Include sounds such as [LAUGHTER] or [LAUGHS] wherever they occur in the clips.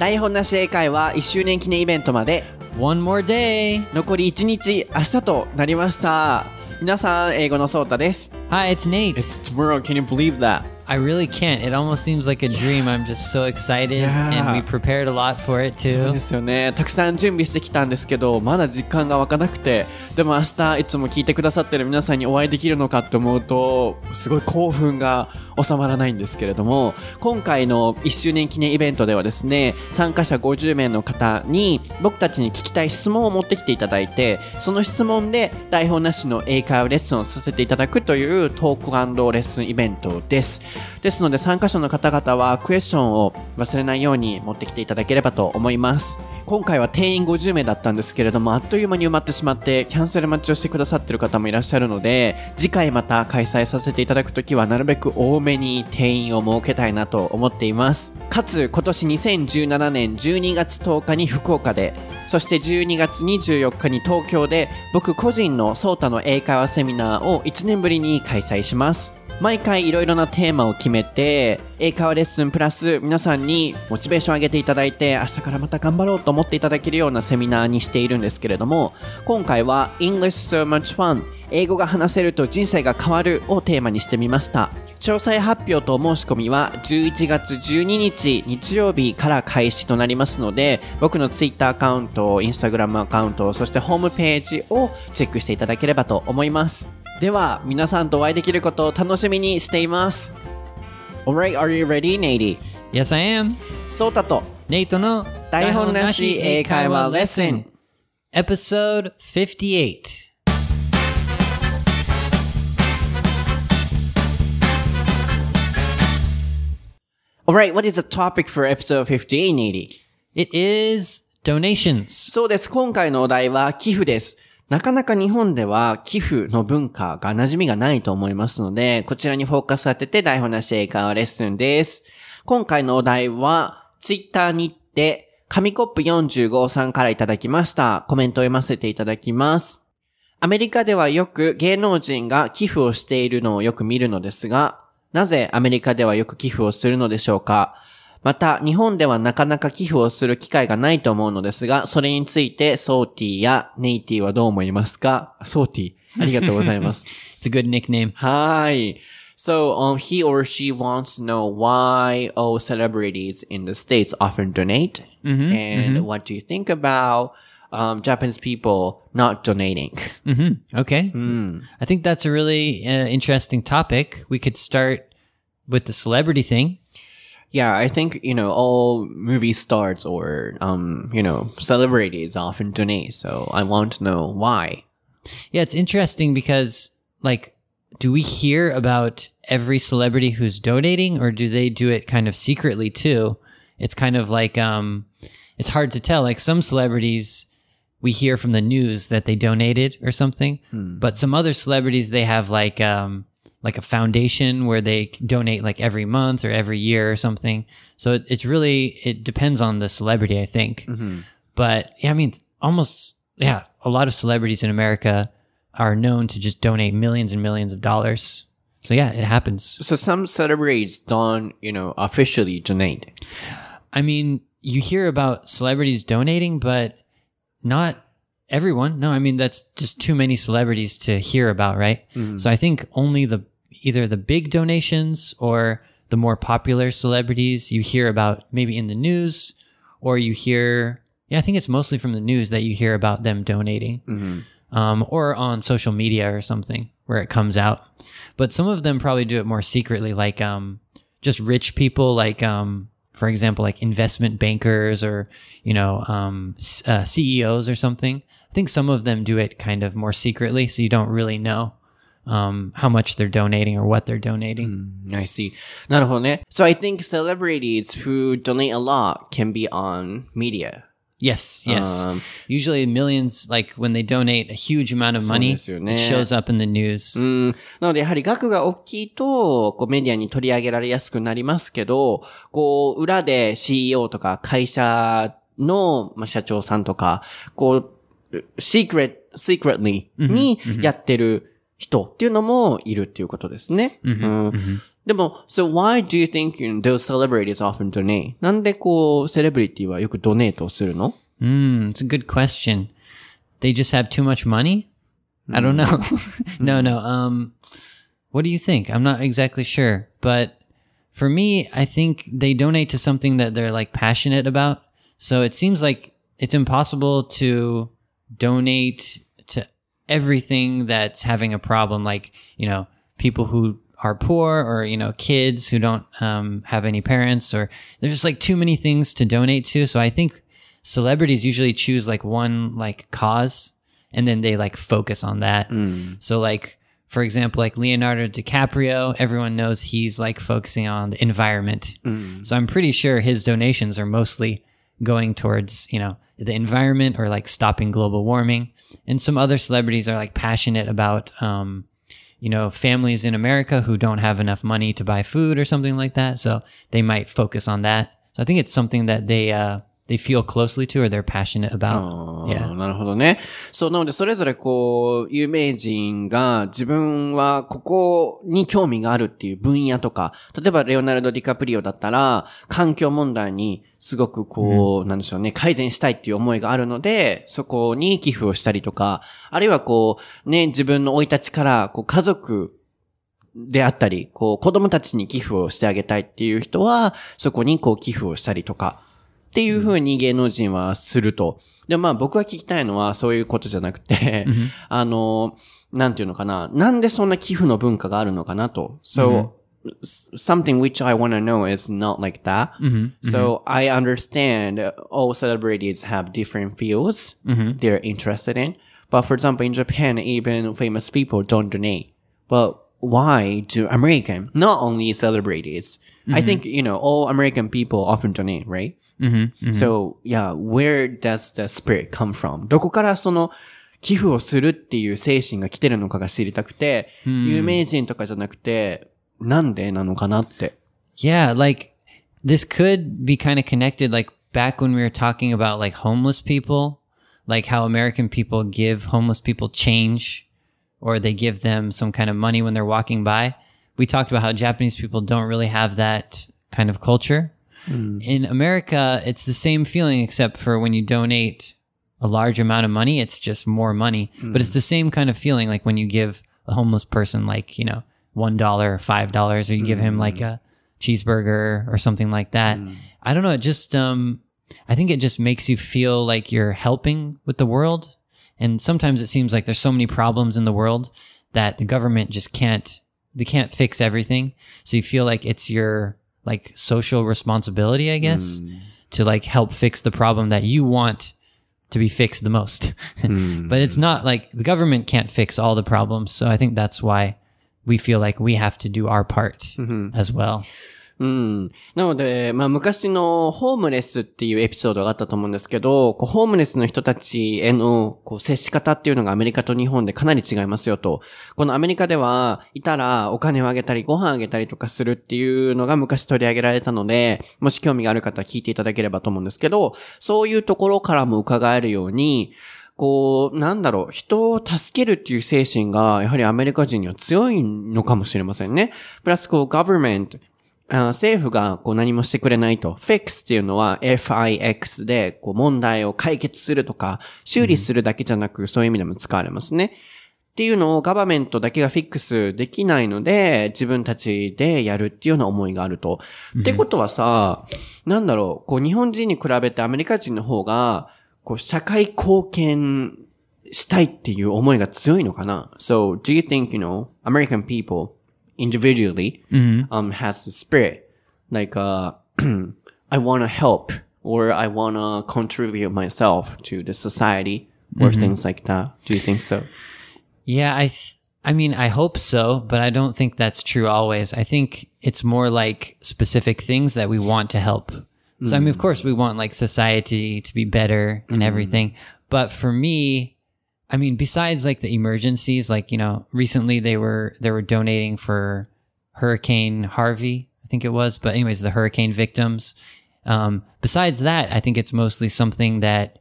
台本なし英会話1周年記念イベントまで One more day. 残り1日明日となりました皆さん英語のソータです Hi, it's Nate. It's tomorrow can you believe that? I really can't. It almost seems like a dream. I'm just so excited, and we prepared a lot for it そう too. ですよねたくさん準備してきたんですけどまだ時間が湧かなくてでも明日いつも聞いてくださってる皆さんにお会いできるのかって思うとすごい興奮が収まらないんですけれども今回の1周年記念イベントではですね参加者50名の方に僕たちに聞きたい質問を持ってきていただいてその質問で台本なしの英会話レッスンをさせていただくというトークレッスンイベントですですので参加者の方々はクエスチョンを忘れないように持ってきていただければと思います。今回は定員50名だったんですけれどもあっという間に埋まってしまってキャンセル待ちをしてくださってる方もいらっしゃるので次回また開催させていただくときはなるべく多めに定員を設けたいなと思っています。かつ今年2017年12月10日に福岡でそして12月24日に東京で僕個人のソータの英会話セミナーを1年ぶりに開催します。毎回いろいろなテーマを決めて英会話レッスンプラス皆さんにモチベーションを上げていただいて明日からまた頑張ろうと思っていただけるようなセミナーにしているんですけれども今回は English so much fun 英語が話せると人生が変わるをテーマにしてみました。詳細発表と申し込みは11月12日日曜日から開始となりますので僕の Twitter アカウント Instagram アカウントそしてホームページをチェックしていただければと思います。では皆さんとお会いできることを楽しみにしています Alright, are you ready, Nady? Yes, I am. ソータと Nate の台本なし英会話レッスン Episode 58. Alright, what is the topic for episode 58, Nady? It is donations. そうです。今回のお題は寄付です。なかなか日本では寄付の文化が馴染みがないと思いますので、こちらにフォーカス当てて台本なし英会話レッスンです。今回のお題は、ツイッターにて、紙コップ45さんからいただきました。コメントを読ませていただきます。アメリカではよく芸能人が寄付をしているのをよく見るのですが、なぜアメリカではよく寄付をするのでしょうか？また、日本ではなかなか寄付をする機会がないと思うのですが、それについて、ソーティやネイティはどう思いますかソーティ、ありがとうございます。 It's a [LAUGHS] good nickname. はい。So, um, he or she wants to know why all celebrities in the States often donate. and what do you think about um, Japanese people not donating? Okay. I think that's a really uh, interesting topic. We could start with the celebrity thing. Yeah, I think, you know, all movie stars or, um, you know, celebrities often donate. So I want to know why. Yeah, it's interesting because, like, do we hear about every celebrity who's donating, or do they do it kind of secretly too? It's kind of like, um, it's hard to tell. Like some celebrities, we hear from the news that they donated or something, but some other celebrities they have like, um, like a foundation where they donate like every month or every year or something. So it, it's really it depends on the celebrity, I think. Mm-hmm. But yeah, I mean, almost yeah, a lot of celebrities in America are known to just donate millions and millions of dollars. So yeah, it happens. So some celebrities don't, you know, officially donate. I mean, you hear about celebrities donating, but not everyone. No, I mean that's just too many celebrities to hear about, right? Mm-hmm. So I think only the either the big donations or the more popular celebrities you hear about maybe in the news or you hear yeah, I think it's mostly from the news that you hear about them donating. Um, or on social media or something where it comes out. But some of them probably do it more secretly, like um, just rich people, like um, for example, like investment bankers or you know um, uh, CEOs or something. I think some of them do it kind of more secretly, so you don't really know um, how much they're donating or what they're donating. I see. なるほどね。So I think celebrities who donate a lot can be on media. Yes, yes. Um, Usually millions, like when they donate a huge amount of money, ですよね。 it shows up in the news. うん。なので、やはり額が大きいと、こうメディアに取り上げられやすくなりますけど、こう、裏で CEO とか会社の、まあ、社長さんとか、こう、secret, secretly にやってる 人っていうのもいるっていうことですね。うんでも、so why do you think you know, those celebrities often donate? なんでこう、セレブリティはよくドネートをするの Mm, it's a good question. They just have too much money? I don't know. [LAUGHS] no, no. Um, what do you think? I'm not exactly sure, but for me, I think they donate to something that they're like passionate about. So it seems like it's impossible to donate to everything that's having a problem, like, you know, people who are poor or, you know, kids who don't um, have any parents or there's just like too many things to donate to. So I think celebrities usually choose like one like cause and then they like focus on that. So like for example, like Leonardo DiCaprio, everyone knows he's like focusing on the environment. So I'm pretty sure his donations are mostly going towards, you know, the environment or like stopping global warming. And some other celebrities are like passionate about um you know, families in America who don't have enough money to buy food or something like that. So they might focus on that. So I think it's something that they uh they feel closely to or they're passionate about. あ Yeah. ーなるほどね。そう、なので、それぞれこう、有名人が自分はここに興味があるっていう分野とか、例えばレオナルド・ディカプリオだったら、環境問題にすごくこう、なんでしょうね、改善したいっていう思いがあるので、そこに寄付をしたりとか、あるいはこう、ね、自分の生い立ちから、こう、家族、であったり、こう、子供たちに寄付をしてあげたいっていう人は、そこにこう寄付をしたりとか、っていう風に芸能人はすると。で、まあ僕が聞きたいのはそういうことじゃなくて、あの、なんていうのかな。なんでそんな寄付の文化があるのかなと。So, something which I want to know is not like that. So I understand uh, all celebrities have different fields they're interested in. But for example, in Japan, even famous people don't donate. But why do American, not only celebrities, I think, you know, all American people often donate, right? So, yeah, where does the spirit come from? どこからその寄付をするっていう精神が来てるのかが知りたくて、有名人とかじゃなくて、なんでなのかなって。 Yeah, like this could be kind of connected like back when we were talking about like homeless people, like how American people give homeless people change or they give them some kind of money when they're walking by. We talked about how Japanese people don't really have that kind of culture. Mm. In America, it's the same feeling except for when you donate a large amount of money, it's just more money. But it's mm. the same kind of feeling like when you give a homeless person like, you know, one dollar or five dollars or you give him like mm. a cheeseburger or something like that. I don't know, it just um I think it just makes you feel like you're helping with the world. And sometimes it seems like there's so many problems in the world that the government just can't they can't fix everything. So you feel like it's your like social responsibility, I guess, mm. to like help fix the problem that you want to be fixed the most. [LAUGHS] but it's mm. not like the government can't fix all the problems. So I think that's why we feel like we have to do our part mm-hmm. as well. うん。なので、まあ昔のホームレスっていうエピソードがあったと思うんですけど、こうホームレスの人たちへのこう接し方っていうのがアメリカと日本でかなり違いますよと。このアメリカでは、いたらお金をあげたりご飯あげたりとかするっていうのが昔取り上げられたので、もし興味がある方は聞いていただければと思うんですけど、そういうところからも伺えるように、こう、なんだろう、人を助けるっていう精神が、やはりアメリカ人には強いのかもしれませんね。プラス、こう、government、政府がこう何もしてくれないと。fix っていうのは fix でこう問題を解決するとか、修理するだけじゃなく、そういう意味でも使われますね。っていうのをガバメントだけがフィックスできないので、自分たちでやるっていうような思いがあると。ってことはさ、なんだろう、こう日本人に比べてアメリカ人の方が、こう社会貢献したいっていう思いが強いのかな ?So, do you think, you know, American people individually um, has the spirit like, uh, [CLEARS THROAT] I want to help or I want to contribute myself to the society or things like that? Do you think so? Yeah, I th- I mean, I hope so, but I don't think that's true always. I think it's more like specific things that we want to help. So I mean, of course, we want like society to be better and everything, but for me, I mean, besides like the emergencies, like you know, recently they were they were donating for Hurricane Harvey, I think it was. But anyways, the hurricane victims. Um, besides that, I think it's mostly something that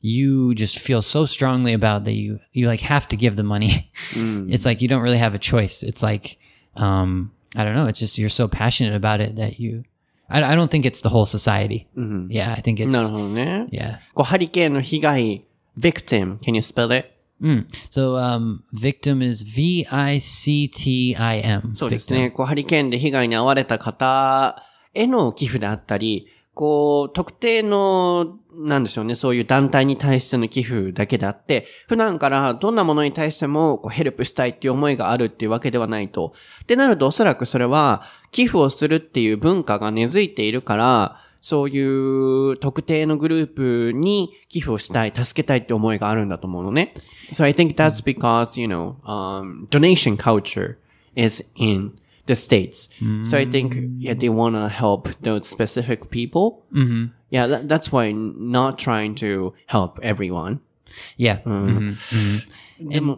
you just feel so strongly about that you you like have to give the money. [LAUGHS] It's like you don't really have a choice. It's like um I don't know, it's just you're so passionate about it that you I, I don't think it's the whole society. Yeah, I think it's なるほどね。 yeah. こうハリケーンの被害、 victim, can you spell it? Mm. So um victim is V I C T I M. そうですね。こうハリケーンで被害に遭われた方への寄付であったり、こう、特定の、なんでしょうね、そういう団体に対しての寄付だけであって、普段からどんなものに対しても、こう、ヘルプしたいっていう思いがあるっていうわけではないと。ってなると、おそらくそれは、寄付をするっていう文化が根付いているから、そういう特定のグループに寄付をしたい、助けたいって思いがあるんだと思うのね。So I think that's because, you know, um, donation culture is in the States. So I think, yeah, they want to help those specific people. Mm-hmm. Yeah, that, that's why not trying to help everyone. Yeah. Mhm, mhm.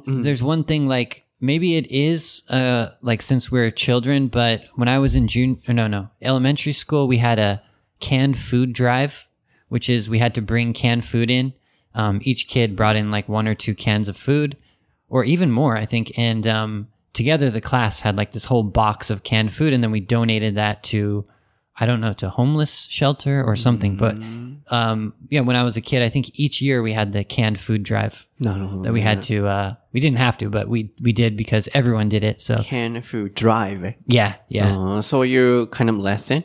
And there's one thing like maybe it is uh like since we're children, but when I was in June or no no elementary school, we had a canned food drive, which is we had to bring canned food in. Um, each kid brought in like one or two cans of food, or even more, I think. And um, together, the class had like this whole box of canned food, and then we donated that to I don't know, to homeless shelter or something. But um, yeah, when I was a kid, I think each year we had the canned food drive that we had to. Uh, we didn't have to, but we we did because everyone did it. So Can food drive. yeah, yeah, Uh, so you kind of lesson.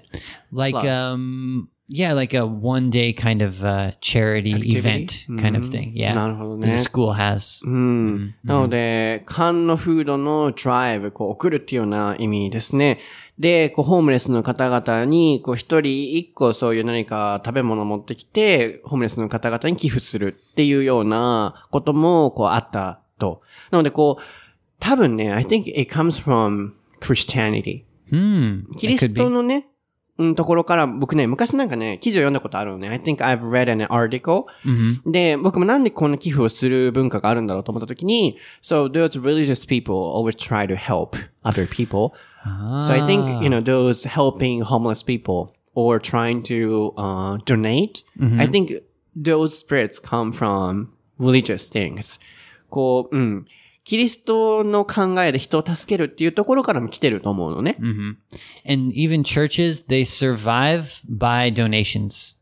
like plus. um, yeah, like a one day kind of uh, charity Activity? event kind of thing. Yeah, なるほど that ね the school has. うん。なので、缶のフードのドライブ、こう送るっていうような意味ですね。 で、こう、ホームレスの方々に、こう、一人一個そういう何か食べ物を持ってきて、ホームレスの方々に寄付するっていうようなことも、こう、あったと。なので、こう、多分ね、I think it comes from Christianity. Hmm, キ that リスト.のね、うん、ところから、僕ね、昔なんかね、記事を読んだことあるのね。I think I've read an article. で、僕もなんでこんな寄付をする文化があるんだろうと思った時に、so those religious people always try to help other people. So I think, you know, those helping homeless people or trying to uh, donate, I think those spirits come from religious things. こう、うん。キリストの考えで人を助けるっていうところからも来てると思うのね。 and even churches they survive by donations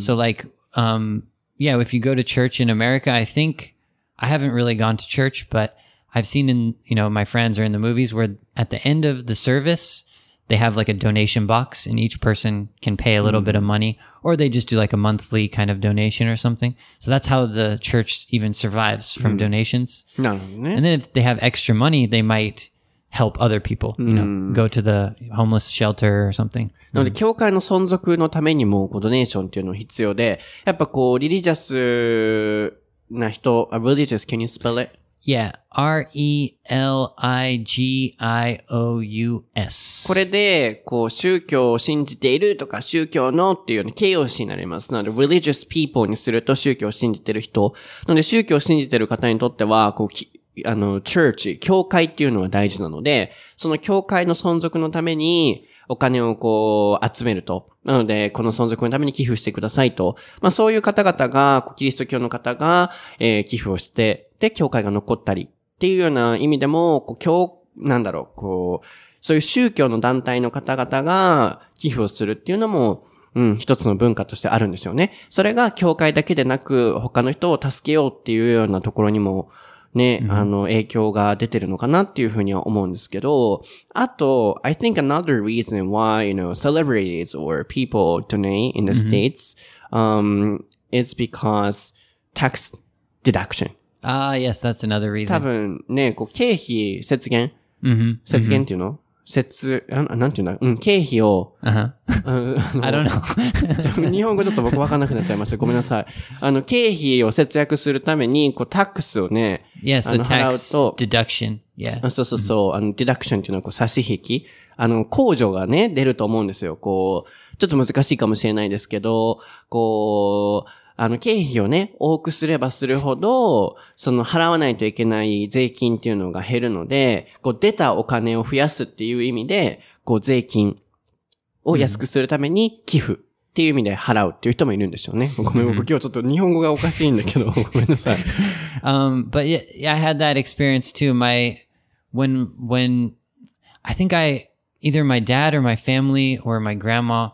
so like um yeah if you go to church in america i think i haven't really gone to church but i've seen in you know my friends or in the movies where at the end of the service they have like a donation box and each person can pay a little bit of money or they just do like a monthly kind of donation or something so that's how the church even survives from donations なるほどね。 and then if they have extra money they might help other people you know go to the homeless shelter or something なので、教会の存続のためにも、こう、ドネーションっていうのが必要で、やっぱこう、リリジャスな人、あ religious, can you spell it? Yeah r e l i g i o u s これで、こう、宗教を信じているとか、宗教のっていうような形容詞になります。なので、religious people にすると宗教を信じている人。なので、宗教を信じている方にとっては、こう、あの、church、教会っていうのは大事なので、その教会の存続のために、お金をこう、集めると。なので、この存続のために寄付してくださいと。まあそういう方々が、キリスト教の方が、えー寄付をして、で、教会が残ったりっていうような意味でも、こう、教、なんだろう、こう、そういう宗教の団体の方々が寄付をするっていうのも、うん、一つの文化としてあるんですよね。それが教会だけでなく、他の人を助けようっていうようなところにも、ね、あの、影響が出てるのかなっていうふうには思うんですけど、あと、I think another reason why, you know, celebrities or people donate in the States, um, is because tax deduction. Ah yes that's another 多 reason 分ね、こう、経費節減？Mm-hmm. 節減っていうの？節、あなんていうんだ？うん、経費を、uh-huh. う [LAUGHS] んあの i don't know. [LAUGHS] 日本語ちょっと僕わかんなくなっちゃいました。[LAUGHS] ごめんなさい。あの、経費を節約するために、こう、タックスをね、yes あ a の、払 tax うと、deduction. Yeah. あそうそうそう、あの、ディダクションっていうのは、こう、差し引き。あの、控除がね、出ると思うんですよ。こう、ちょっと難しいかもしれないですけど、こう、あの、経費をね、多くすればするほど、その、払わないといけない税金っていうのが減るので、こう、出たお金を増やすっていう意味で、こう、税金を安くするために寄付っていう意味で払うっていう人もいるんでしょうね。ごめん、僕今日ちょっと日本語がおかしいんだけど、ごめんなさい。[LAUGHS] Um, but yeah, yeah, I had that experience too. My when when I think I either my dad or my family or my grandma,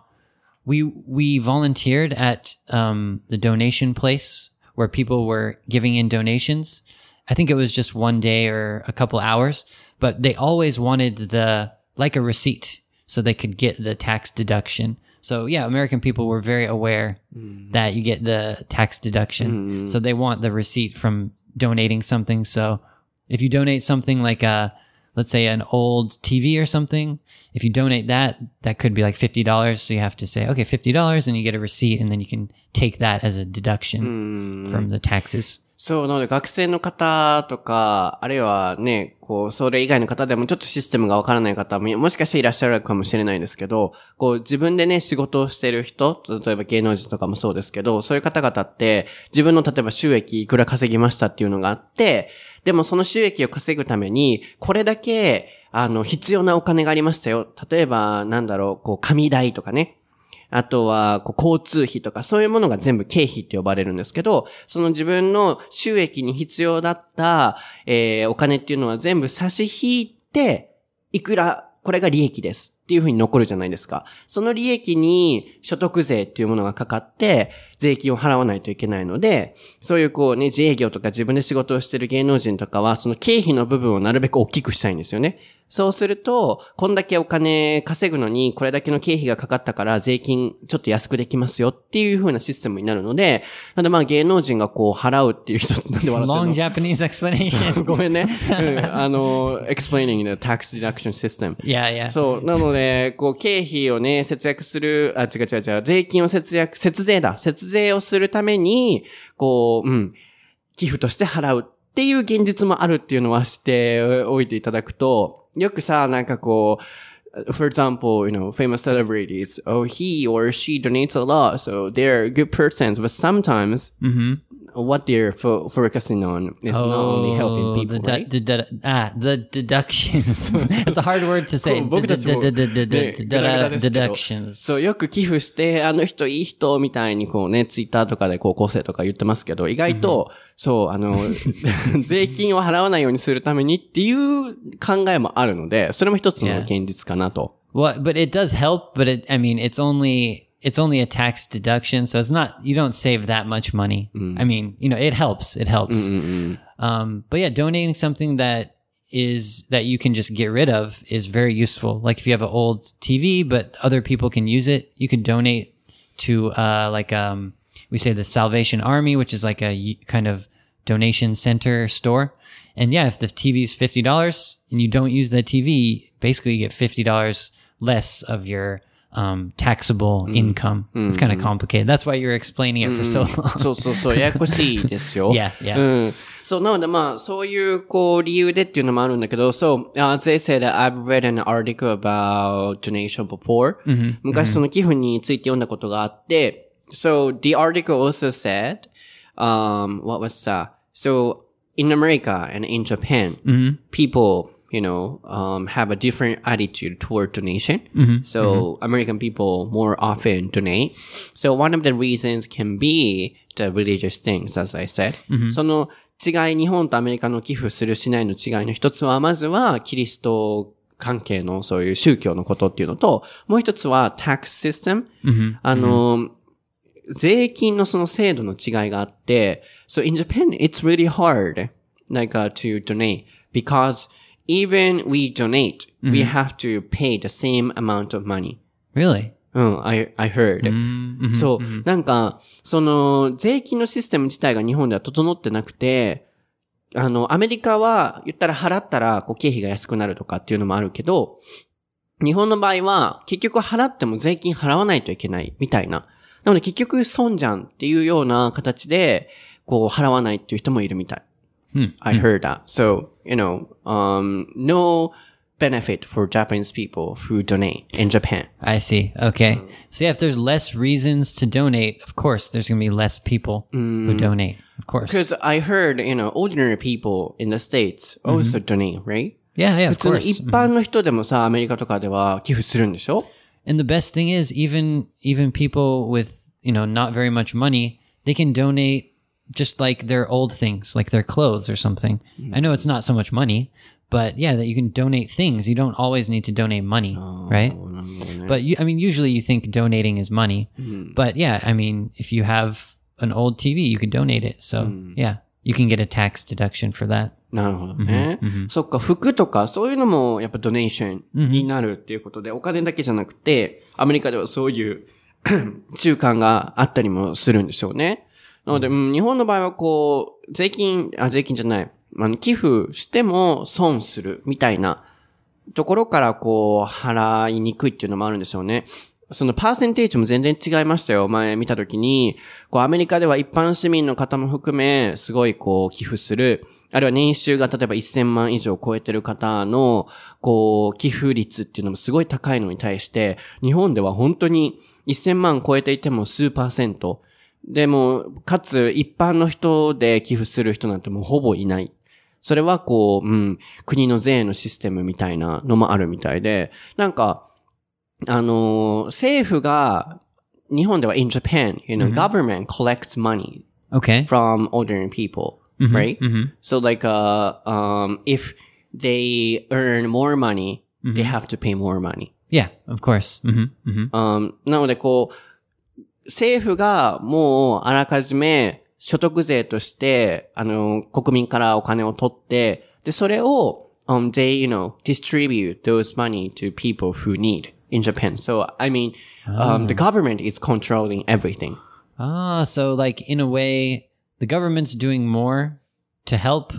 we we volunteered at um, the donation place where people were giving in donations. I think it was just one day or a couple hours, but they always wanted the like a receipt so they could get the tax deduction. So yeah, American people were very aware that you get the tax deduction. So they want the receipt from donating something. So if you donate something like a let's say an old TV or something, if you donate that, that could be like $50. So you have to say, okay, $50 and you get a receipt and then you can take that as a deduction hmm. from the taxes. そう、なので学生の方とか、あるいはね、こう、それ以外の方でもちょっとシステムがわからない方も、もしかしていらっしゃるかもしれないんですけど、こう、自分でね、仕事をしてる人、例えば芸能人とかもそうですけど、そういう方々って、自分の例えば収益いくら稼ぎましたっていうのがあって、でもその収益を稼ぐために、これだけ、あの、必要なお金がありましたよ。例えば、なんだろう、こう、紙代とかね。あとは、こう、交通費とか、そういうものが全部経費って呼ばれるんですけど、その自分の収益に必要だった、えーお金っていうのは全部差し引いて、いくら、これが利益です。っていうふうに残るじゃないですか。その利益に所得税っていうものがかかって、税金を払わないといけないので、そういうこうね、自営業とか自分で仕事をしてる芸能人とかは、その経費の部分をなるべく大きくしたいんですよね。そうすると、こんだけお金稼ぐのに、これだけの経費がかかったから、税金ちょっと安くできますよっていう風なシステムになるので、なんでまあ芸能人がこう払うっていう人、なんで笑って Long るの Japanese explanation. [LAUGHS] ごめんね。うんあの、explaining the tax deduction system. yeah, yeah. そう。なので、こう、経費をね、節約する、あ、違う違う違う、税金を節約、節税だ。節税をするために、こう、うん、寄付として払うっていう現実もあるっていうのは知っておいていただくと、よくさ、なんかこう、for example, you know, famous celebrities, oh, he or she donates a lot, so they're good persons, but sometimes what they're fo- focusing on is not only helping people, Oh, the, right? du- du- ah, the deductions. it's a hard word to say. 僕たち Deductions. そう、よく寄付して、あの人いい人みたいにこうね、ツイッターとかで高校生とか言ってますけど、意外と、そう、あの、税金を払わないようにするためにっていう考えもあるので、それも一つの Yeah. 現実かなと。Well, but it does help. But it, I mean, it's only it's only a tax deduction, so it's not you don't save that much money. I mean, you know, it helps. It helps. Um, but yeah, donating something that is that you can just get rid of is very useful. Like if you have an old TV, but other people can use it, you can donate to uh, like um, we say the Salvation Army, which is like a kind of donation center store. And yeah, if the TV is fifty dollars and you don't use the TV, basically you get fifty dollars less of your um, taxable income. It's kind of complicated. That's why you're explaining it for so long. そうそうそう、ややこ[LAUGHS] しいですよ。 Yeah, yeah. うん。そう、なのでまあ、そういう、こう、理由でっていうのもあるんだけど、そう、as they said, I've read an article about donation before. 昔その寄付について読んだことがあって、so, the article also said, um, what was that? So, in America and in Japan, people, you know, um, have a different attitude toward donation. So American people more often donate. So one of the reasons can be the religious things, as I said. その違い、日本とアメリカの寄付するしないの違いの一つは、まずはキリスト関係のそういう宗教のことっていうのと、もう一つは tax system。あの、税金のその制度の違いがあって、so in Japan, it's really hard, like, uh, to donate because even we donate, we have to pay the same amount of money. really? うん、I, I heard. そう、なんか、その、税金のシステム自体が日本では整ってなくて、あの、アメリカは言ったら払ったら、こう、経費が安くなるとかっていうのもあるけど、日本の場合は、結局払っても税金払わないといけない、みたいな。なので結局損じゃんっていうような形で、こう、払わないっていう人もいるみたい。I heard that. So, you know, um, no benefit for Japanese people who donate in Japan. I see. Okay. So yeah, if there's less reasons to donate, of course, there's going to be less people who donate. Of course. Because I heard, you know, ordinary people in the States also donate, right? Yeah, yeah, 普 of 通の course. 一般の人でもさ、アメリカとかでは寄付するんでしょ And the best thing is even even people with, you know, not very much money, they can donate just like their old things, like their clothes or something. I know it's not so much money, but yeah, that you can donate things. You don't always need to donate money, right? But you, I mean, usually you think donating is money, but yeah, I mean, if you have an old TV, you could donate it. So yeah, you can get a tax deduction for that. なるほどね。そっか、服とかそういうのもやっぱドネーションになるっていうことで、お金だけじゃなくて、アメリカではそういう習慣があったりもするんでしょうね。 [COUGHS] なので、うん日本の場合はこう、税金、あ、税金じゃない、あの、寄付しても損するみたいなところからこう、払いにくいっていうのもあるんでしょうね。そのパーセンテージも全然違いましたよ。前見たときに、こうアメリカでは一般市民の方も含め、すごいこう寄付する、あるいは年収が例えば1000万以上超えてる方の、こう、寄付率っていうのもすごい高いのに対して、日本では本当に1000万超えていても数パーセント。でも、かつ一般の人で寄付する人なんてもうほぼいない。それはこう、うん、国の税のシステムみたいなのもあるみたいで、なんか、あのー政府が、日本では in Japan, you know, government collects money Okay. from ordinary people, right? So like, uh, um, if they earn more money, they have to pay more money. Yeah, of course. hmm hmm Um, なのでこう、政府がもうあらかじめ所得税として、あの、国民からお金を取って、で、それを、um, they, you know, distribute those money to people who need in Japan. So, I mean, um, the government is controlling everything. Ah, so like in a way, the government's doing more to help.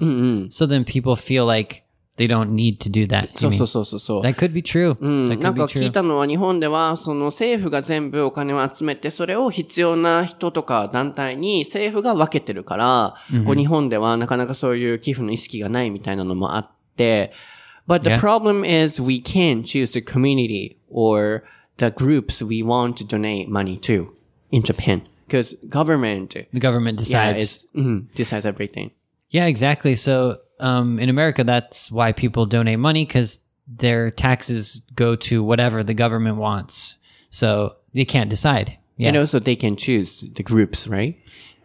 So then people feel like they don't need to do that. そう?そうそうそうそう。That could be true. うん、なんか聞い.たのは日本では、その政府が全部お金を集めて、それを必要な人とか団体に政府が分けてるから、こう日本ではなかなかそういう寄付の意識がないみたいなのもあって、But the Yeah. problem is we can choose the community or the groups we want to donate money to in Japan. Because government, The government yeah, decides. is, mhm, decides everything. Yeah, exactly. So um, in America, that's why people donate money because their taxes go to whatever the government wants. So they can't decide. Yeah. And also they can choose the groups, right?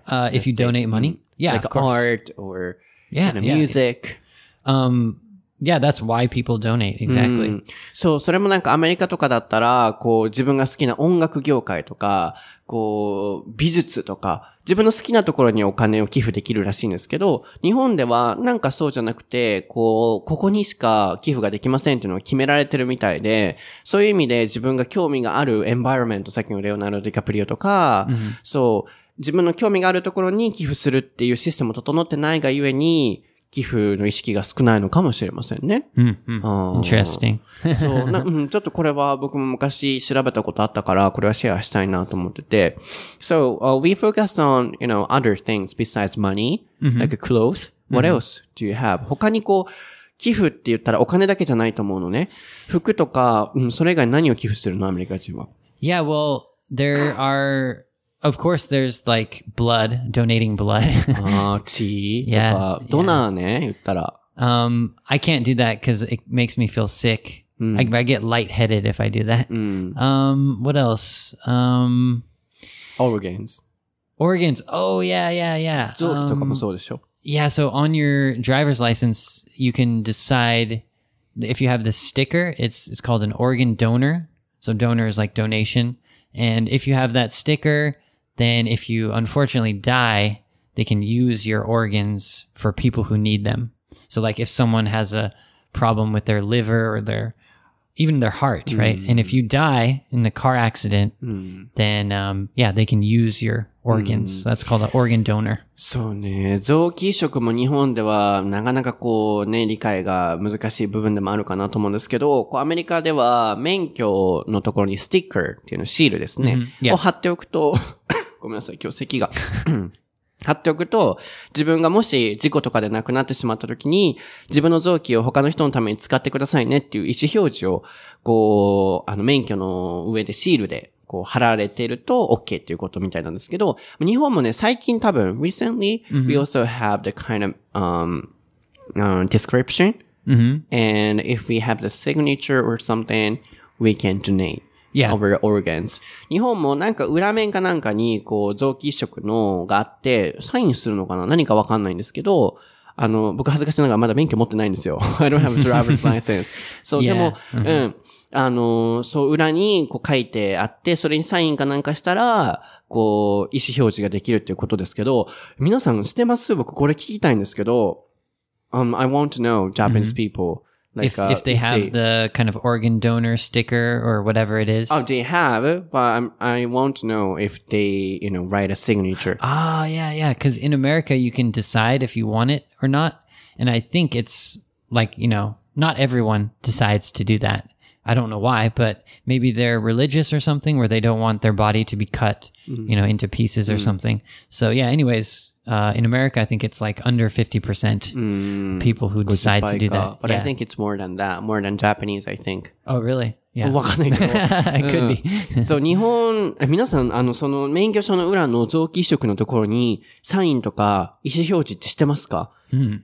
uh, if you donate money. Yeah, like of course. art or Yeah, kind of yeah. music. Um, yeah, that's why people donate. Exactly. うんそう、それもなんかアメリカとかだったら、こう自分が好きな音楽業界とか、 こう美術とか、自分の好きなところにお金を寄付できるらしいんですけど、日本ではなんかそうじゃなくて、こう、ここにしか寄付ができませんっていうのが決められてるみたいで、そういう意味で自分が興味があるエンバイロメント、さっきのレオナルド・ディカプリオとか、そう、自分の興味があるところに寄付するっていうシステム整ってないがゆえに、寄付の意識が少ないのかもしれませんね。Hmm, hmm. あー Interesting. そうな、うん、ちょっとこれは僕も昔調べたことあったから、これはシェアしたいなと思ってて。So, uh, we focused on, you know, other things besides money, like clothes. What else do you have? 他にこう、寄付って言ったらお金だけじゃないと思うのね。服とか、うん、それ以外に何を寄付するのアメリカ人は？Yeah, well, there are, of course, there's like blood, donating blood. [LAUGHS] [LAUGHS] ああ、血と Yeah, か、ドナーね、言ったら。 um, I can't do that because it makes me feel sick. I, I get lightheaded if I do that. うん。 Um, what else? Um, organs。 organs. Oh yeah, yeah, yeah. 臓器とか Um, もそうでしょ。 Yeah, so on your driver's license, you can decide if you have this sticker, it's it's called an organ donor. So donor is like donation. And if you have that sticker, then if you unfortunately die, they can use your organs for people who need them. So like if someone has a problem with their liver or their even their heart, right? And if you die in a car accident, then um, yeah, they can use your organs. That's called an organ donor. そうね。臓器移植も日本ではなかなかこうね、理解が難しい部分でもあるかなと思うんですけど、こうアメリカでは免許のところにスティッカーっていうの、シールですね。 Yeah. を貼っておくと、 ごめんなさい、今日咳が。[COUGHS] 貼っておくと、自分がもし事故とかで亡くなってしまった時に、自分の臓器を他の人のために使ってくださいねっていう意思表示を、こう、あの、免許の上でシールで、こう、貼られてると OK っていうことみたいなんですけど、日本もね、最近多分、recently, we also have the kind of, um, uh, description. And if we have the signature or something, we can donate. Yeah. over organs. 日本もなんか裏面かなんかに、こう、臓器移植のがあって、サインするのかな？何かわかんないんですけど、あの、僕恥ずかしながらまだ免許持ってないんですよ。[LAUGHS] I don't have a driver's license. [LAUGHS] そう、で.も、うん。あの、そう、裏にこう書いてあって、それにサインかなんかしたら、こう、意思表示ができるっていうことですけど、皆さんしてます？僕これ聞きたいんですけど、um, I want to know Japanese people. Like, if uh, if they have the kind of organ donor sticker or whatever it is. Oh, they have, but I'm, I want to know if they, you know, write a signature. Ah, yeah, yeah. Because in America, you can decide if you want it or not. And I think it's like, you know, not everyone decides to do that. I don't know why, but maybe they're religious or something where they don't want their body to be cut, you know, into pieces or something. So, yeah, anyways, uh, in America, I think it's like under 50% people who decide to do that. But I Yeah. think it's more than that, more than Japanese, I think. oh, really? Yeah. わかんないけど。 it could [LAUGHS] be. そう、日本、え皆さん、あの、その免許証の裏の臓器移植のところに、サインとか意思表示ってしてますか、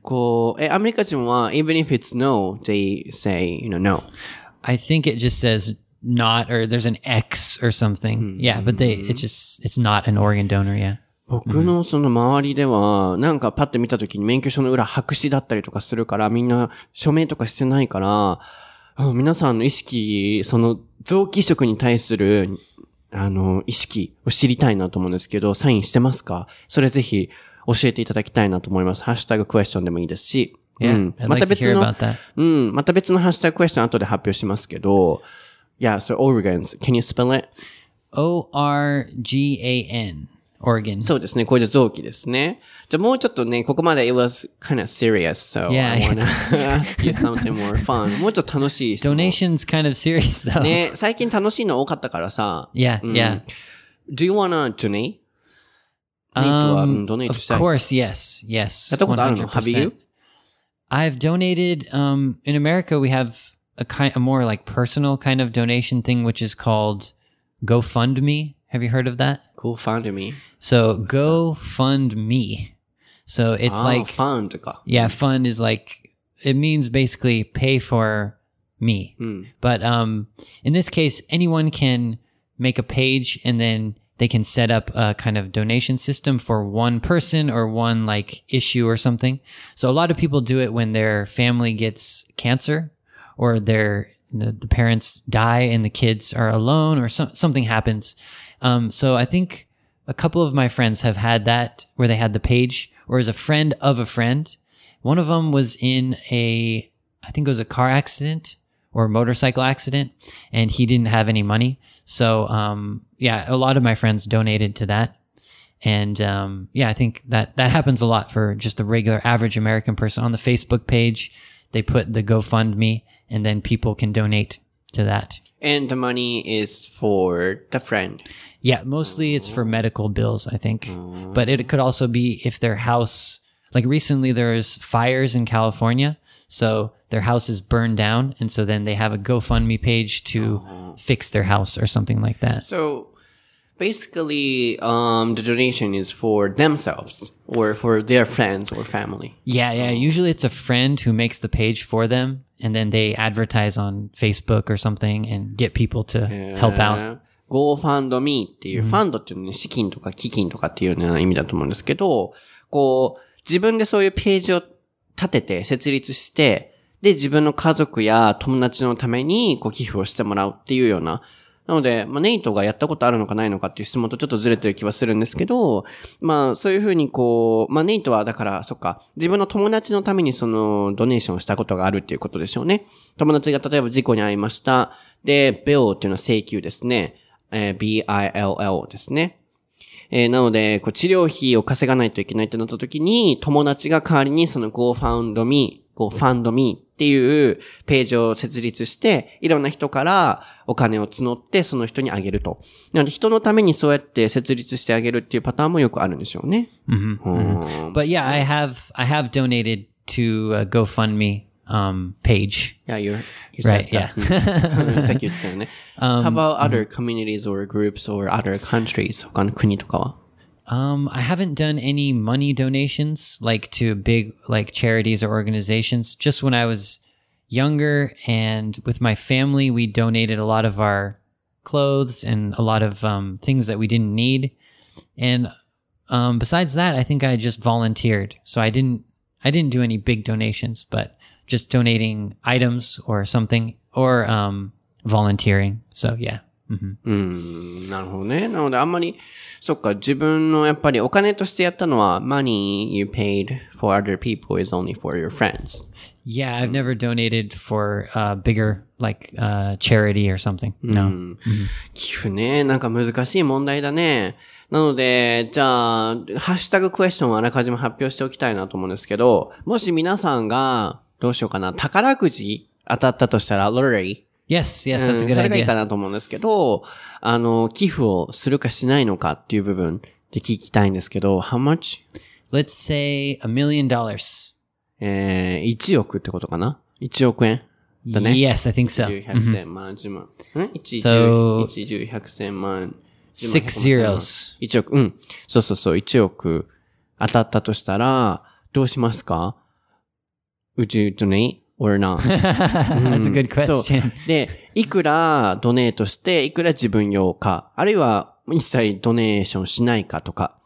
こう、え、アメリカ人は、even if it's no, they say, you know, no. I think it just says not, or there's an X or something. Yeah, but they, it just, it's not an organ donor. Yeah. 僕のその周りでは、なんかパッて見た時に免許証の裏白紙だったりとかするから、みんな署名とかしてないから、うん皆さんの意識、その臓器移植に対する、あの、意識を知りたいなと思うんですけど、サインしてますか？それぜひ教えていただきたいなと思います。ハッシュタグクエスチョンでもいいですし。Yeah, うん、また別の.うん、また別のハッシュタグクエスチョン後で発表しますけど、Yeah, so organs. Can you spell it? O R G A N. Organ. そうですね。これで臓器ですね。じゃあもうちょっとね、ここまで it was kind of serious, so Yeah, I wanna [LAUGHS] ask you something more fun. [LAUGHS] もうちょっと楽しい質問 Donation's kind of serious though. ね、最近楽しいの多かったからさ。 Yeah, うん yeah. Do you wanna donate? ネイトは、うん、ドネイト of したい。 course, yes, yes. やったことあるの Have you? I've donated. Um, in America, we have a kind, a more like personal kind of donation thing, which is called GoFundMe. Have you heard of that? GoFundMe. So GoFundMe. So it's Ah, like fund yeah, fund is like it means basically pay for me. But um, in this case, anyone can make a page and then they can set up a kind of donation system for one person or one like issue or something. So a lot of people do it when their family gets cancer or their the, the parents die and the kids are alone or some, something happens. Um, so I think a couple of my friends have had that where they had the page or as a friend of a friend. One of them was in a, I think it was a car accident or motorcycle accident and he didn't have any money. So, um, yeah, a lot of my friends donated to that. And, um, yeah, I think that that happens a lot for just the regular average American person on the Facebook page. They put the GoFundMe and then people can donate to that. And the money is for the friend. Yeah, mostly it's for medical bills, I think. But it could also be if their house, like recently there's fires in California. So their house is burned down. And so then they have a GoFundMe page to fix their house or something like that. So basically, um, the donation is for themselves or for their friends or family. Yeah, yeah. Usually it's a friend who makes the page for them. And then they advertise on Facebook or something and get people to help out. GoFundMe っていう、ファンドっていうのはね、資金とか基金とかっていうような意味だと思うんですけど、こう、自分でそういうページを立てて、設立して、で、自分の家族や友達のために、こう、寄付をしてもらうっていうような。なので、まあ、ネイトがやったことあるのかないのかっていう質問とちょっとずれてる気はするんですけど、まあ、そういうふうにこう、まあ、ネイトはだから、そっか、自分の友達のためにその、ドネーションをしたことがあるっていうことでしょうね。友達が例えば事故に遭いました。で、bill っていうのは請求ですね。えー bill ですね。えーなので、こう治療費を稼がないといけないってなった時に、友達が代わりにその GoFundMe、GoFundMe っていうページを設立して、いろんな人からお金を募って、その人にあげると。なので、人のためにそうやって設立してあげるっていうパターンもよくあるんでしょうね。うん But yeah, I have, I have donated to a GoFundMe, um, page. Yeah, you, you said Right, yeah. that. うんさっき言ってたよね。How about other communities or groups or other countries? 他の国とかは Um, I haven't done any money donations like to big like charities or organizations. Just when I was younger and with my family, we donated a lot of our clothes and a lot of um, things that we didn't need. And um, besides that, I think I just volunteered. So I didn't I didn't do any big donations, but just donating items or something or um, volunteering. So yeah. Hmm うん、なるほどね。なのであんまり、そっか、自分のやっぱりお金としてやったのは、money you paid for other people is only for your friends. Yeah, I've never donated for uh, bigger like uh, charity or something. No. 寄付ね、なんか難しい問題だね。なので、じゃあ、ハッシュタグクエスチョンをあらかじめ発表しておきたいなと思うんですけど、もし皆さんが、どうしようかな、宝くじ当たったとしたら、ロレリ Yes, yes, う that's a ん good それがいい idea. かなと思うんですけど、あの、寄付をするかしないのかっていう部分で聞きたいんですけど、how much? Let's say a million dollars. えー、1億ってことかな ?1 億円？だね。Yes, I think so. 10、100、千万、10万。ん ?1、So- 10、1、10、100、千万。Six zeros. 1億、うん。そうそうそう、1億当たったとしたら、どうしますか ?Would you donate or not? [LAUGHS] That's a good question. で、いくらドネートして、いくら自分用か、あるいは一切ドネーションしないかとか、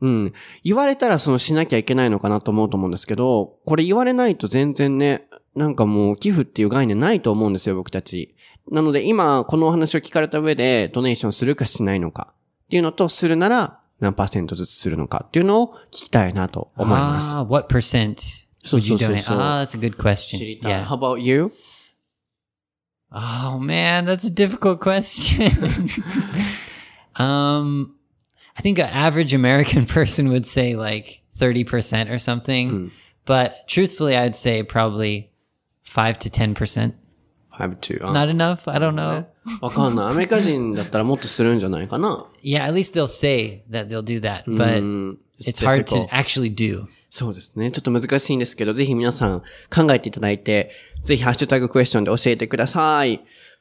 うん。言われたらそのしなきゃいけないのかなと思うと思うんですけど、これ言われないと全然ね、なんかもう寄付っていう概念ないと思うんですよ、僕たち。なので今、このお話を聞かれた上で、ドネーションするかしないのかっていうのと、するなら何パーセントずつするのかっていうのを聞きたいなと思います。Ah, what percent? So- would you so- so- donate? so- Ah, that's a good 知 question. りたい。 Yeah. How about you? Oh man, that's a difficult question. [LAUGHS] um, I think an average American person [LAUGHS] would say like 30% or something. But truthfully, I'd say probably 5 to 10%. Five to. Not enough? I don't know. わかんない。アメリカ人だったらもっとするんじゃないかな。 [LAUGHS] Yeah, at least they'll say that they'll do that, but うん。 it's hard to difficult. actually do. そうですね。ちょっと難しいんですけど、ぜひ皆さん考えていただいて、ぜひハッシュタグクエスチョンで教えてください。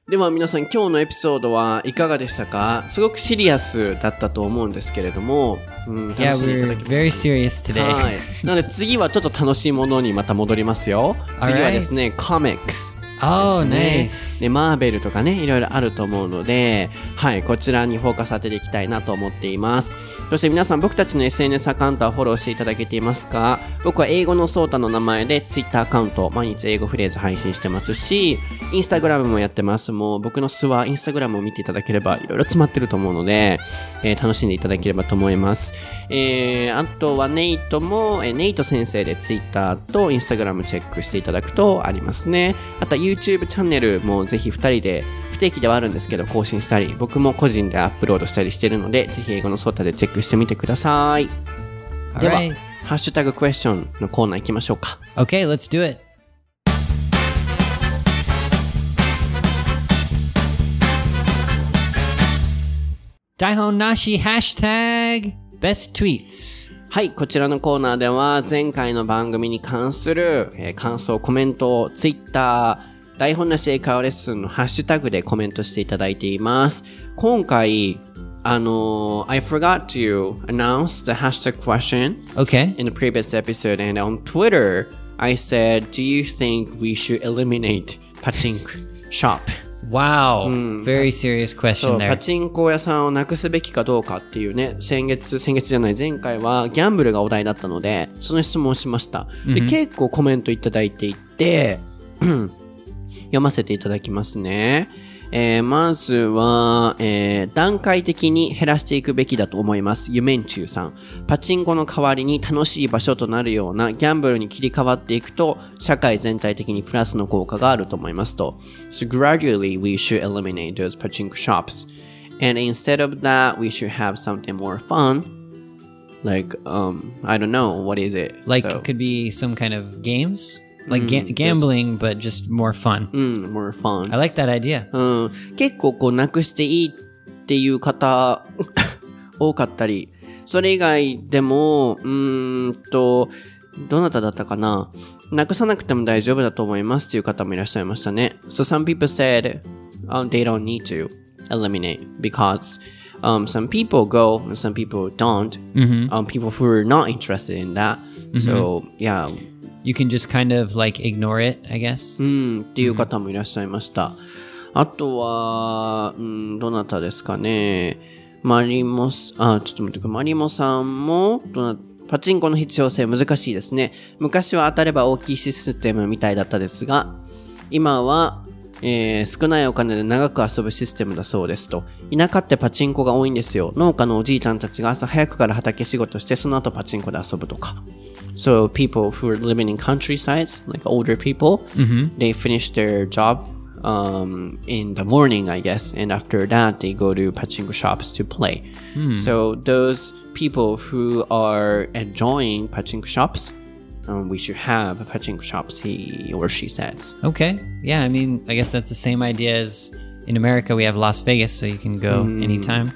では皆さん今日のエピソードはいかがでしたか？すごくシリアスだったと思うんですけれども、うん、楽 Yeah, しんでいただけま very したか serious ね today. はい。なので次はちょっと楽しいものにまた戻りますよ。次はですね、コミックス。oh, ですね nice. で、マーベルとかね、いろいろあると思うので、はい、こちらにフォーカス当てていきたいなと思っています。そして皆さん、僕たちの SNS アカウントはフォローしていただけていますか？僕は英語のソータの名前で Twitter アカウント、毎日英語フレーズ配信してますし、Instagram もやってます。もう僕の素は Instagram を見ていただければ、いろいろ詰まってると思うので、えー楽しんでいただければと思います。えー、あとはネイトも、えーネイト先生で Twitter と Instagram チェックしていただくとありますね。あとは YouTube チャンネルもぜひ2人で不定期ではあるんですけど更新したり、僕も個人でアップロードしたりしてるので、ぜひ英語のソータでチェックしてみてください。では.ハッシュタグクエスチョンのコーナー行きましょうか。Okay, let's do it. Daihon Nashi hashtag best tweets. はい、こちらのコーナーでは前回の番組に関する、えー感想、コメントを Twitter、台本なし英会話レッスンのハッシュタグでコメントしていただいています。今回、あのー I forgot to announce the hashtag question Okay. in the previous episode and on Twitter I said, do you think we should eliminate pachinko shop? Wow. Very serious そ question う、パ there. チンコ屋さんをなくすべきかどうかっていうね、先月、先月じゃない、前回はギャンブルがお題だったので、その質問をしました。で、結構コメントいただいていて、読ませていただきますね。えーまずは、えー段階的に減らしていくべきだと思います。ゆめんちゅうさん。パチンコの代わりに楽しい場所となるようなギャンブルに切り替わっていくと、社会全体的にプラスの効果があると思いますと。So gradually we should eliminate those pachinko shops. And instead of that, we should have something more fun. Like, um, I don't know, what is it? Like So- it could be some kind of games, like ga- gambling, but just more fun. うん、more fun. I like that idea. うん、結構こうなくしていいっていう方多かったり、それ以外でも、うーんと、どなただったかななくさなくても大丈夫だと思いますっていう方もいらっしゃいましたね。So some people said、um, they don't need to eliminate because um, some people go and some people don't. Um, people who are not interested in that. So yeah, You can just kind of like ignore it, I guess. うん、っていう方もいらっしゃいました。あとは、うん、どなたですかね。マリモス、あ、ちょっと待ってください。マリモさんも、どな、パチンコの必要性難しいですね。昔は当たれば大きいシステムみたいだったですが、今は、えー少ないお金で長く遊ぶシステムだそうですと。田舎ってパチンコが多いんですよ。農家のおじいちゃんたちが朝早くから畑仕事して、その後パチンコで遊ぶとか。So people who are living in countrysides, like older people, they finish their job um, in the morning, I guess, and after that they go to pachinko shops to play. So those people who are enjoying pachinko shops, um, we should have pachinko shops. He or she says. Okay. Yeah, I mean, I guess that's the same idea as in America we have Las Vegas, so you can go anytime.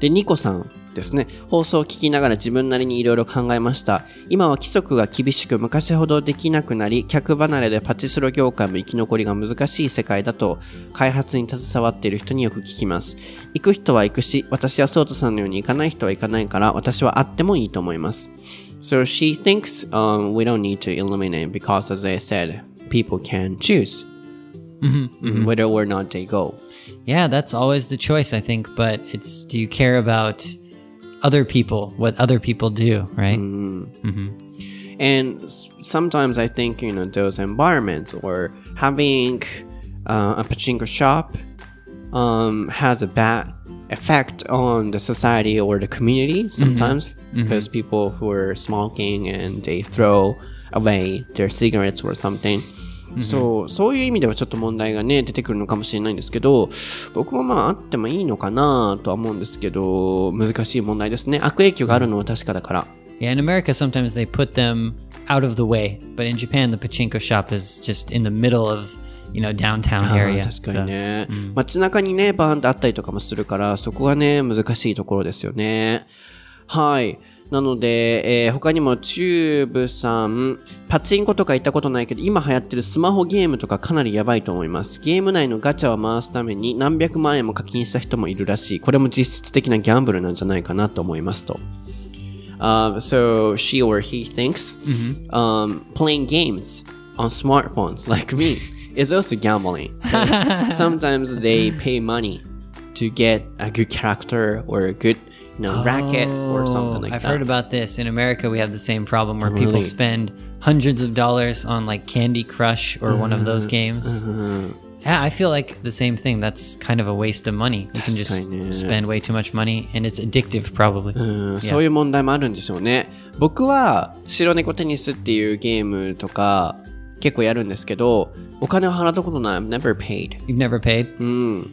で、ニコさん ですね。放送を聞きながら自分なりにいろいろ考えました。今は規則が厳しく昔ほどできなくなり、客離れでパチスロ業界も生き残りが難しい世界だと、開発に携わっている人によく聞きます。行く人は行くし、私はソートさんのように行かない人は行かないから、私はあってもいいと思います。So she thinks、um, we don't need to eliminate because as I said, people can choose whether or not they go. Yeah, that's always the choice, I think. But it's do you care about other people, what other people do, right? And sometimes I think, you know, those environments or having uh, a pachinko shop um, has a bad effect on the society or the community sometimes because people who are smoking and they throw away their cigarettes or something. そうそういう意味ではちょっと問題がね出てくるのかもしれないんですけど僕はまああってもいいのかなとは思うんですけど難しい問題ですね。悪影響があるのは確かだから。Yeah, in America, sometimes they put them out of the way, but in Japan, the pachinko shop is just in the middle of, you know, downtown あ area. ー確か So- にね、街中にねバーンってあったりとかもするからそこがね難しいところですよね。はいなので、えー他にもチューブさんパチンコとか行ったことないけど今流行ってるスマホゲームとかかなりやばいと思いますゲーム内のガチャを回すために何百万円も課金した人もいるらしいこれも実質的なギャンブルなんじゃないかなと思いますと Uh, so she or he thinks um, playing games on smartphones like me is also gambling. sometimes they pay money to get a good character or a good you know, racket or something like Oh, I've that. heard about this. In America, we have the same problem where people really? spend hundreds of dollars on like Candy Crush or one of those games. Yeah, I feel like the same thing. That's kind of a waste of money. You can just 確かにね。 spend way too much money and it's addictive, probably. うんそういう問題もあるんでしょうね。僕は白猫テニスっていうゲームとか結構やるんですけど、お金を払ったことない。I've never paid. You've never paid? うん。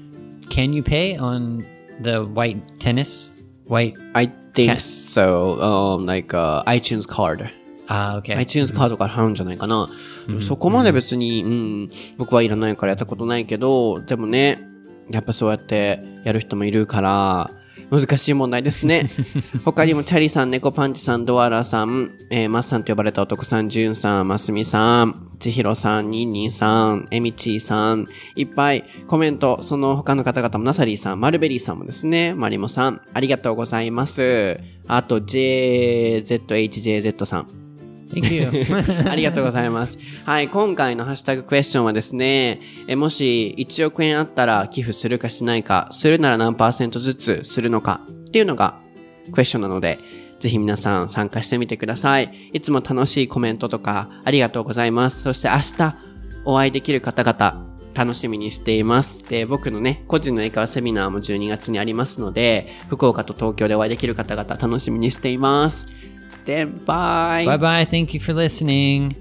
Can you pay on the white tennis? White. I think Can- so. Um, like、uh, iTunes card. Ah, okay. iTunes カードから払うんじゃないかな。でもそこまで別に、うん、僕はいらないからやったことないけど、でもね、やっぱそうやってやる人もいるから、難しい問題ですね。[LAUGHS] 他にもチャリさん、猫パンチさん、ドアラさん、えーマッさんと呼ばれた男さん、ジュンさん、マスミさん、千尋さん、ニンニンさん、エミチーさん、いっぱいコメント、その他の方々もナサリーさん、マルベリーさんもですね、マリモさん、ありがとうございます。あと、JZHJZ さん。Thank you. [LAUGHS] ありがとうございます。はい、今回のハッシュタグクエスチョンはですね、えもし1億円あったら寄付するかしないか、するなら何パーセントずつするのかっていうのがクエスチョンなので、ぜひ皆さん参加してみてください。いつも楽しいコメントとかありがとうございます。そして明日お会いできる方々、楽しみにしています。で、僕のね、個人の英会話セミナーも12月にありますので、福岡と東京でお会いできる方々楽しみにしています。then bye. Bye bye. Thank you for listening.